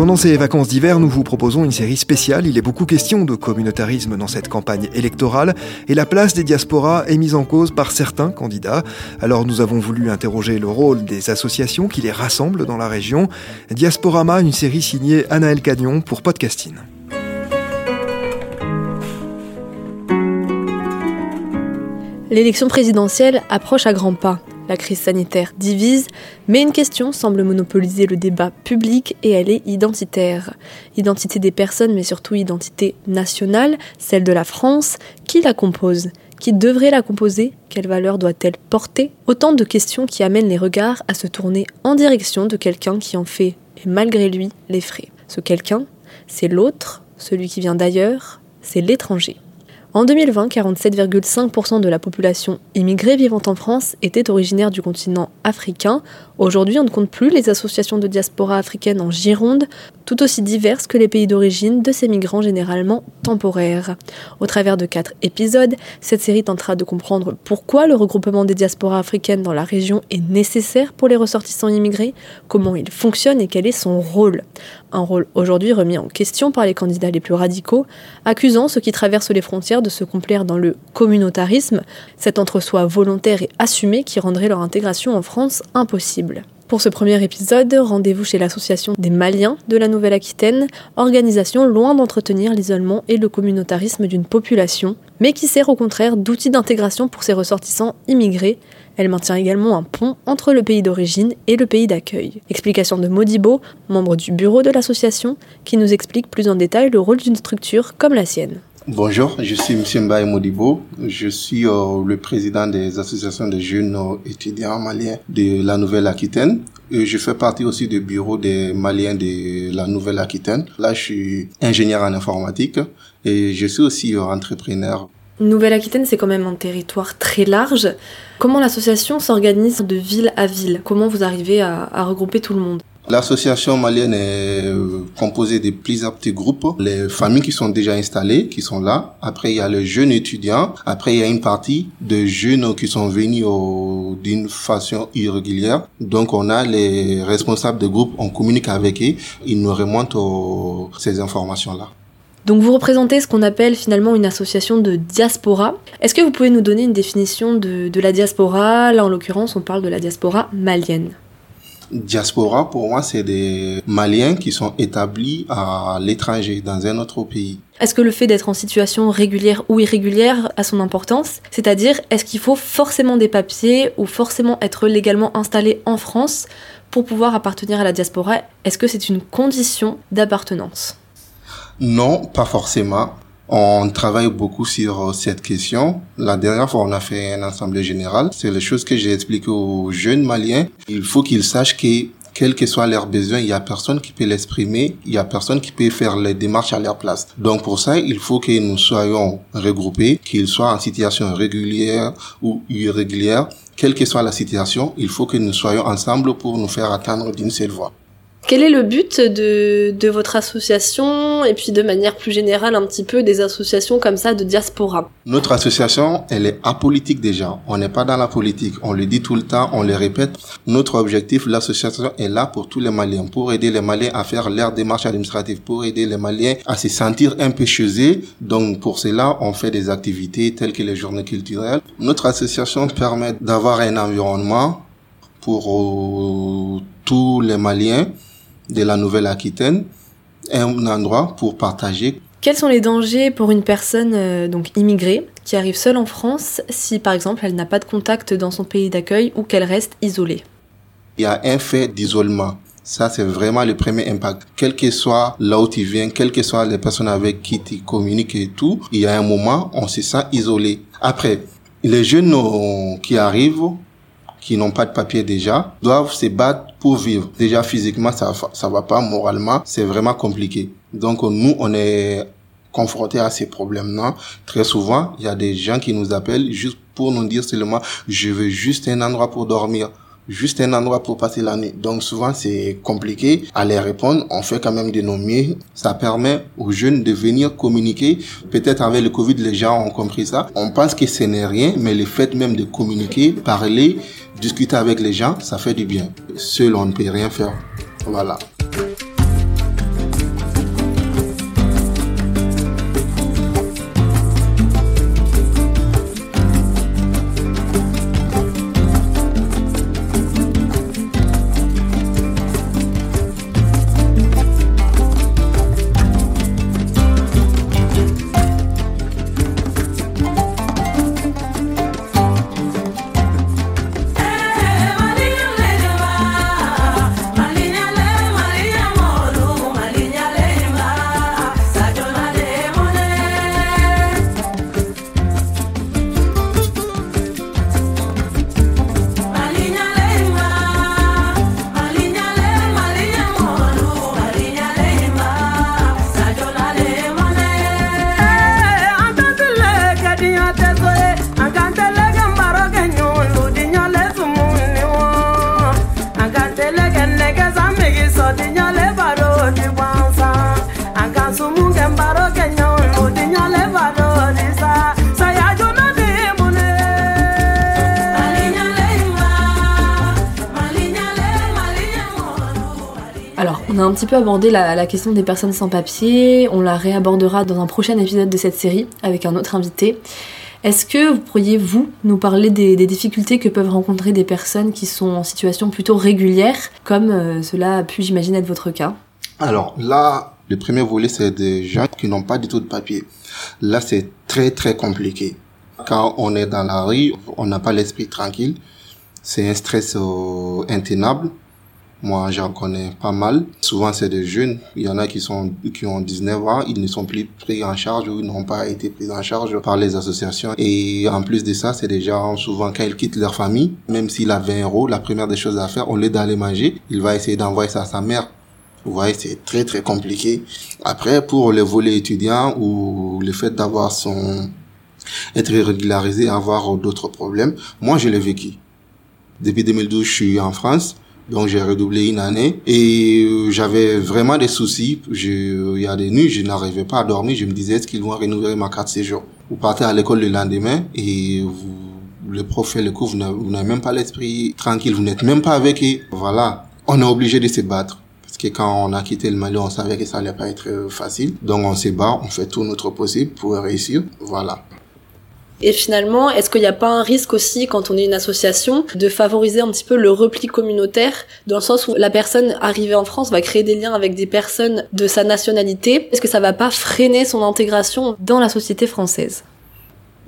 Pendant ces vacances d'hiver, nous vous proposons une série spéciale. Il est beaucoup question de communautarisme dans cette campagne électorale et la place des diasporas est mise en cause par certains candidats. Alors nous avons voulu interroger le rôle des associations qui les rassemblent dans la région. Diasporama, une série signée Anaël Cagnon pour Podcasting. L'élection présidentielle approche à grands pas. La crise sanitaire divise, mais une question semble monopoliser le débat public et elle est identitaire. Identité des personnes, mais surtout identité nationale, celle de la France. Qui la compose? Qui devrait la composer? Quelle valeur doit-elle porter? Autant de questions qui amènent les regards à se tourner en direction de quelqu'un qui en fait, et malgré lui, les frais. Ce quelqu'un, c'est l'autre, celui qui vient d'ailleurs, c'est l'étranger. En 2020, 47,5% de la population immigrée vivant en France était originaire du continent africain. Aujourd'hui, on ne compte plus les associations de diaspora africaine en Gironde, tout aussi diverses que les pays d'origine de ces migrants généralement temporaires. Au travers de quatre épisodes, cette série tentera de comprendre pourquoi le regroupement des diasporas africaines dans la région est nécessaire pour les ressortissants immigrés, comment il fonctionne et quel est son rôle. Un rôle aujourd'hui remis en question par les candidats les plus radicaux, accusant ceux qui traversent les frontières de se complaire dans le communautarisme, cet entre-soi volontaire et assumé qui rendrait leur intégration en France impossible. Pour ce premier épisode, rendez-vous chez l'Association des Maliens de la Nouvelle-Aquitaine, organisation loin d'entretenir l'isolement et le communautarisme d'une population, mais qui sert au contraire d'outil d'intégration pour ses ressortissants immigrés. Elle maintient également un pont entre le pays d'origine et le pays d'accueil. Explication de Modibo, membre du bureau de l'association, qui nous explique plus en détail le rôle d'une structure comme la sienne. Bonjour, je suis M. Mbaye Modibo. Je suis euh, le président des associations de jeunes euh, étudiants maliens de la Nouvelle-Aquitaine. Je fais partie aussi du bureau des Maliens de la Nouvelle-Aquitaine. Là, je suis ingénieur en informatique et je suis aussi euh, entrepreneur. Nouvelle-Aquitaine, c'est quand même un territoire très large. Comment l'association s'organise de ville à ville? Comment vous arrivez à regrouper tout le monde? L'association malienne est composée de plusieurs petits groupes. Les familles qui sont déjà installées, qui sont là. Après, il y a les jeunes étudiants. Après, il y a une partie de jeunes qui sont venus d'une façon irrégulière. Donc, on a les responsables de groupe, on communique avec eux. Ils nous remontent ces informations-là. Donc vous représentez ce qu'on appelle finalement une association de diaspora. Est-ce que vous pouvez nous donner une définition de la diaspora? Là en l'occurrence on parle de la diaspora malienne. Diaspora, pour moi, c'est des Maliens qui sont établis à l'étranger, dans un autre pays. Est-ce que le fait d'être en situation régulière ou irrégulière a son importance? C'est-à-dire, est-ce qu'il faut forcément des papiers ou forcément être légalement installé en France pour pouvoir appartenir à la diaspora? Est-ce que c'est une condition d'appartenance? Non, pas forcément. On travaille beaucoup sur euh, cette question. La dernière fois, on a fait un assemblée générale. C'est les choses que j'ai expliquées aux jeunes Maliens. Il faut qu'ils sachent que quels que soient leurs besoins, il y a personne qui peut l'exprimer, il y a personne qui peut faire les démarches à leur place. Donc pour ça, il faut que nous soyons regroupés, qu'ils soient en situation régulière ou irrégulière, quelle que soit la situation, il faut que nous soyons ensemble pour nous faire atteindre d'une seule voix. Quel est le but de, de, votre association et puis de manière plus générale un petit peu des associations comme ça de diaspora? Notre association, elle est apolitique déjà. On n'est pas dans la politique. On le dit tout le temps, on le répète. Notre objectif, l'association est là pour tous les Maliens, pour aider les Maliens à faire leurs démarches administratives, pour aider les Maliens à se sentir un peu chez. Donc pour cela, on fait des activités telles que les journées culturelles. Notre association permet d'avoir un environnement pour euh, tous les Maliens de la Nouvelle-Aquitaine, un endroit pour partager. Quels sont les dangers pour une personne euh, donc immigrée qui arrive seule en France si par exemple elle n'a pas de contact dans son pays d'accueil ou qu'elle reste isolée? Il y a un fait d'isolement. Ça, c'est vraiment le premier impact. Quel que soit là où tu viens, quelles que soient les personnes avec qui tu communiques et tout, il y a un moment, on se sent isolé. Après, les jeunes euh, qui arrivent, qui n'ont pas de papier déjà, doivent se battre pour vivre. Déjà, physiquement, ça, ça va pas. Moralement, c'est vraiment compliqué. Donc, nous, on est confrontés à ces problèmes-là. Très souvent, il y a des gens qui nous appellent juste pour nous dire seulement, je veux juste un endroit pour dormir juste un endroit pour passer la nuit. Donc souvent c'est compliqué à les répondre. On fait quand même des noms Ça permet aux jeunes de venir communiquer. Peut-être avec le Covid, les gens ont compris ça. On pense que ce n'est rien, mais le fait même de communiquer, parler, discuter avec les gens, ça fait du bien. Seul, on ne peut rien faire. Voilà. Un petit peu abordé la, question des personnes sans papier, on la réabordera dans un prochain épisode de cette série avec un autre invité. Est-ce que vous pourriez, vous, nous parler des, difficultés que peuvent rencontrer des personnes qui sont en situation plutôt régulière, comme euh, cela a pu, j'imagine, être votre cas? Alors là, le premier volet, c'est des gens qui n'ont pas du tout de papier. Là, c'est très, très compliqué. Quand on est dans la rue, on n'a pas l'esprit tranquille. C'est un stress euh, intenable. Moi, j'en connais pas mal. Souvent, c'est des jeunes. Il y en a qui sont, qui ont 19 ans. Ils ne sont plus pris en charge ou n'ont pas été pris en charge par les associations. Et en plus de ça, c'est des gens, souvent, quand ils quittent leur famille, même s'il a 20 euros, la première des choses à faire, au lieu d'aller manger, il va essayer d'envoyer ça à sa mère. Vous voyez, c'est très, très compliqué. Après, pour les volets étudiants ou le fait d'avoir son, être régularisé, avoir d'autres problèmes, moi, je l'ai vécu. Depuis 2012, je suis en France. Donc j'ai redoublé une année et euh, j'avais vraiment des soucis. Il y a des nuits, je n'arrivais pas à dormir. Je me disais, est-ce qu'ils vont renouveler ma carte séjour? Vous partez à l'école le lendemain et vous, le prof fait le cours, vous n'avez même pas l'esprit tranquille, vous n'êtes même pas avec eux. Voilà, on est obligé de se battre. Parce que quand on a quitté le Mali, on savait que ça allait pas être euh, facile. Donc on se bat, on fait tout notre possible pour réussir. Voilà. Et finalement, est-ce qu'il n'y a pas un risque aussi, quand on est une association, de favoriser un petit peu le repli communautaire, dans le sens où la personne arrivée en France va créer des liens avec des personnes de sa nationalité? Est-ce que ça va pas freiner son intégration dans la société française?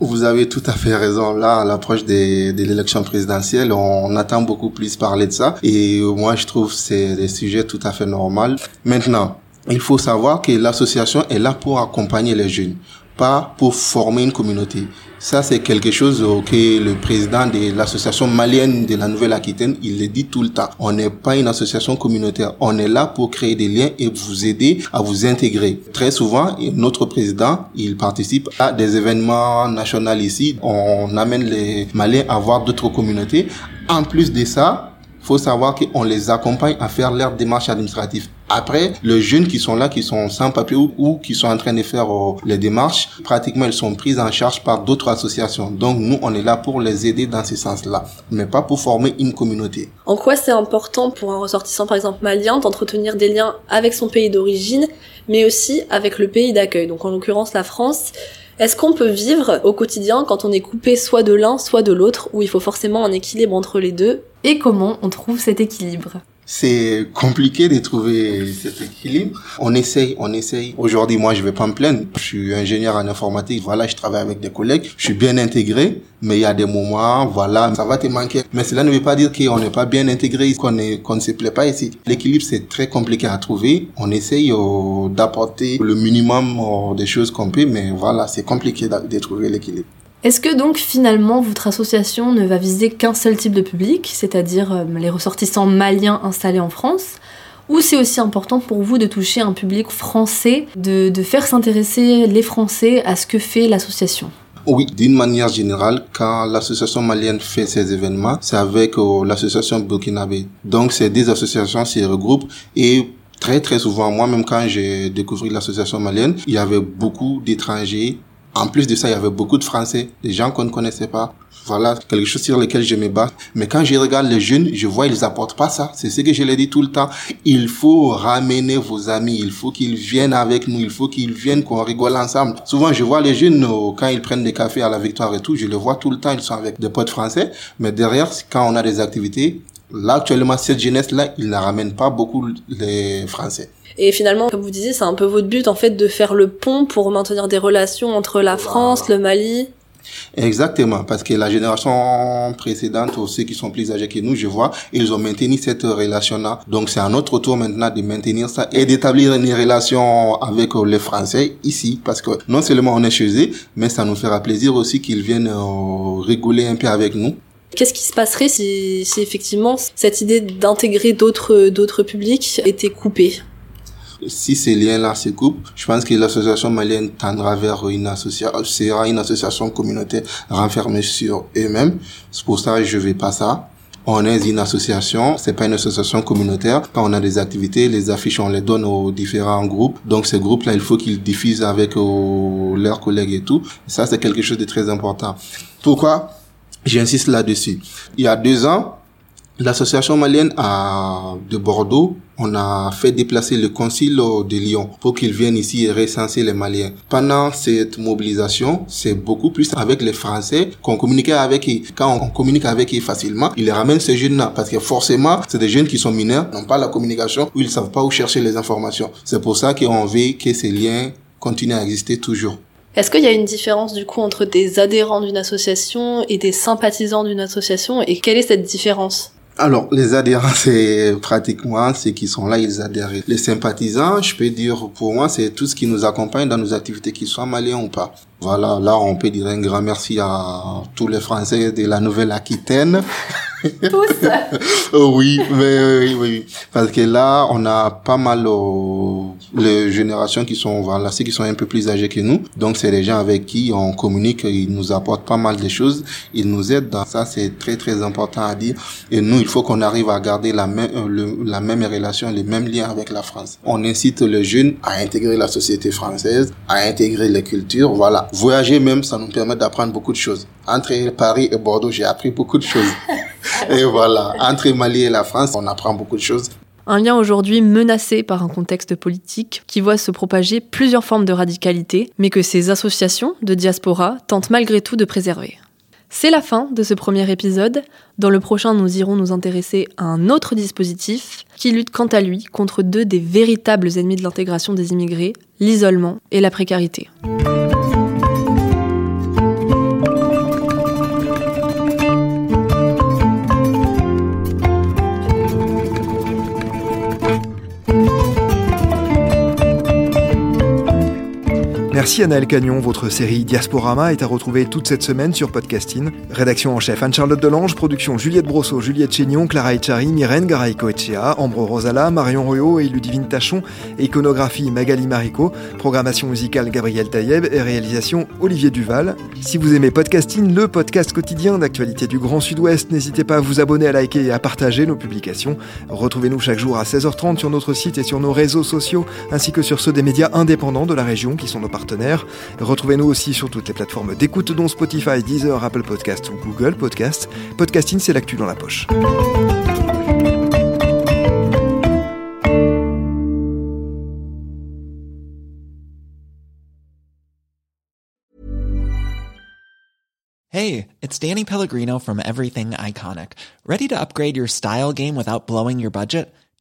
Vous avez tout à fait raison. Là, à l'approche de l'élection présidentielle, on attend beaucoup plus parler de ça. Et moi, je trouve que c'est des sujets tout à fait normaux. Maintenant, il faut savoir que l'association est là pour accompagner les jeunes, pas pour former une communauté. Ça, c'est quelque chose que le président de l'association malienne de la Nouvelle-Aquitaine, il le dit tout le temps. On n'est pas une association communautaire. On est là pour créer des liens et vous aider à vous intégrer. Très souvent, notre président, il participe à des événements nationaux ici. On amène les Maliens à voir d'autres communautés. En plus de ça, faut savoir qu'on les accompagne à faire leurs démarches administratives. Après, les jeunes qui sont là, qui sont sans papier ou, qui sont en train de faire euh, les démarches, pratiquement ils sont pris en charge par d'autres associations. Donc nous, on est là pour les aider dans ce sens-là, mais pas pour former une communauté. En quoi c'est important pour un ressortissant, par exemple malien, d'entretenir des liens avec son pays d'origine, mais aussi avec le pays d'accueil, donc en l'occurrence la France est-ce qu'on peut vivre au quotidien quand on est coupé soit de l'un, soit de l'autre, où il faut forcément un équilibre entre les deux? Et comment on trouve cet équilibre c'est compliqué de trouver cet équilibre. On essaye, on essaye. Aujourd'hui, moi, je vais pas me plaindre. Je suis ingénieur en informatique. Voilà, je travaille avec des collègues. Je suis bien intégré, mais il y a des moments, voilà, ça va te manquer. Mais cela ne veut pas dire qu'on n'est pas bien intégré, qu'on ne se plaît pas ici. L'équilibre, c'est très compliqué à trouver. On essaye euh, d'apporter le minimum euh, des choses qu'on peut, mais voilà, c'est compliqué de trouver l'équilibre. Est-ce que donc finalement votre association ne va viser qu'un seul type de public, c'est-à-dire euh, les ressortissants maliens installés en France? Ou c'est aussi important pour vous de toucher un public français, de, faire s'intéresser les Français à ce que fait l'association? Oui, d'une manière générale, quand l'association malienne fait ses événements, c'est avec euh, l'association burkinabé. Donc, ces deux associations s'y regroupent et très très souvent, moi-même quand j'ai découvert l'association malienne, il y avait beaucoup d'étrangers en plus de ça, il y avait beaucoup de Français, des gens qu'on ne connaissait pas. Voilà, quelque chose sur lequel je me bats. Mais quand je regarde les jeunes, je vois ils apportent pas ça. C'est ce que je leur dis tout le temps. Il faut ramener vos amis. Il faut qu'ils viennent avec nous. Il faut qu'ils viennent qu'on rigole ensemble. Souvent, je vois les jeunes, euh, quand ils prennent des cafés à la victoire et tout, je les vois tout le temps. Ils sont avec des potes français. Mais derrière, quand on a des activités, là, actuellement, cette jeunesse-là, ils ne ramènent pas beaucoup les Français. Et finalement, comme vous disiez, c'est un peu votre but en fait de faire le pont pour maintenir des relations entre la France, le Mali. Exactement, parce que la génération précédente, ou ceux qui sont plus âgés que nous, je vois, ils ont maintenu cette relation-là. Donc c'est à notre tour maintenant de maintenir ça et d'établir une relation avec les Français ici, parce que non seulement on est chez eux, mais ça nous fera plaisir aussi qu'ils viennent euh, rigoler un peu avec nous. Qu'est-ce qui se passerait si, si effectivement cette idée d'intégrer d'autres d'autres publics était coupée? Si ces liens-là se coupent, je pense que l'association malienne tendra vers une association, sera une association communautaire renfermée sur eux-mêmes. C'est pour ça que je vais pas ça. On est une association, c'est pas une association communautaire. Quand on a des activités, les affiches, on les donne aux différents groupes. Donc ces groupes-là, il faut qu'ils diffusent avec euh, leurs collègues et tout. Ça, c'est quelque chose de très important. Pourquoi? J'insiste là-dessus. Il y a deux ans, L'association malienne de Bordeaux, on a fait déplacer le concile de Lyon pour qu'il vienne ici et recenser les Maliens. Pendant cette mobilisation, c'est beaucoup plus avec les Français qu'on communiquait avec eux. Quand on communique avec eux facilement, ils ramènent ces jeunes-là parce que forcément, c'est des jeunes qui sont mineurs, n'ont pas la communication ou ils savent pas où chercher les informations. C'est pour ça qu'on veut que ces liens continuent à exister toujours. Est-ce qu'il y a une différence du coup entre des adhérents d'une association et des sympathisants d'une association et quelle est cette différence? Alors, les adhérents, c'est pratiquement ceux qui sont là, ils adhèrent. Les sympathisants, je peux dire, pour moi, c'est tout ce qui nous accompagne dans nos activités, qu'ils soient maliens ou pas. Voilà, là, on peut dire un grand merci à tous les Français de la Nouvelle-Aquitaine. Tous oh Oui, mais oui, oui. Parce que là, on a pas mal oh, les générations qui sont, voilà, ceux qui sont un peu plus âgés que nous. Donc, c'est les gens avec qui on communique, ils nous apportent pas mal de choses, ils nous aident dans ça, c'est très, très important à dire. Et nous, il faut qu'on arrive à garder la même, euh, la même relation, les mêmes liens avec la France. On incite les jeunes à intégrer la société française, à intégrer les cultures, voilà. Voyager même, ça nous permet d'apprendre beaucoup de choses. Entre Paris et Bordeaux, j'ai appris beaucoup de choses. et voilà, entre Mali et la France, on apprend beaucoup de choses. Un lien aujourd'hui menacé par un contexte politique qui voit se propager plusieurs formes de radicalité, mais que ces associations de diaspora tentent malgré tout de préserver. C'est la fin de ce premier épisode. Dans le prochain, nous irons nous intéresser à un autre dispositif qui lutte quant à lui contre deux des véritables ennemis de l'intégration des immigrés, l'isolement et la précarité. Merci Anaël Cagnon, votre série Diasporama est à retrouver toute cette semaine sur Podcasting. Rédaction en chef Anne-Charlotte Delange, production Juliette Brosseau, Juliette Chénion, Clara Echari, Myrène Garay-Coetchea, Ambre Rosala, Marion Royo et Ludivine Tachon, iconographie Magali Marico, programmation musicale Gabriel Taïeb et réalisation Olivier Duval. Si vous aimez Podcasting, le podcast quotidien d'actualité du Grand Sud-Ouest, n'hésitez pas à vous abonner, à liker et à partager nos publications. Retrouvez-nous chaque jour à 16h30 sur notre site et sur nos réseaux sociaux, ainsi que sur ceux des médias indépendants de la région qui sont nos partenaires Retrouvez-nous aussi sur toutes les plateformes d'écoute dont Spotify, Deezer, Apple Podcast ou Google Podcast. Podcasting, c'est l'actu dans la poche. Hey, it's Danny Pellegrino from Everything Iconic. Ready to upgrade your style game without blowing your budget?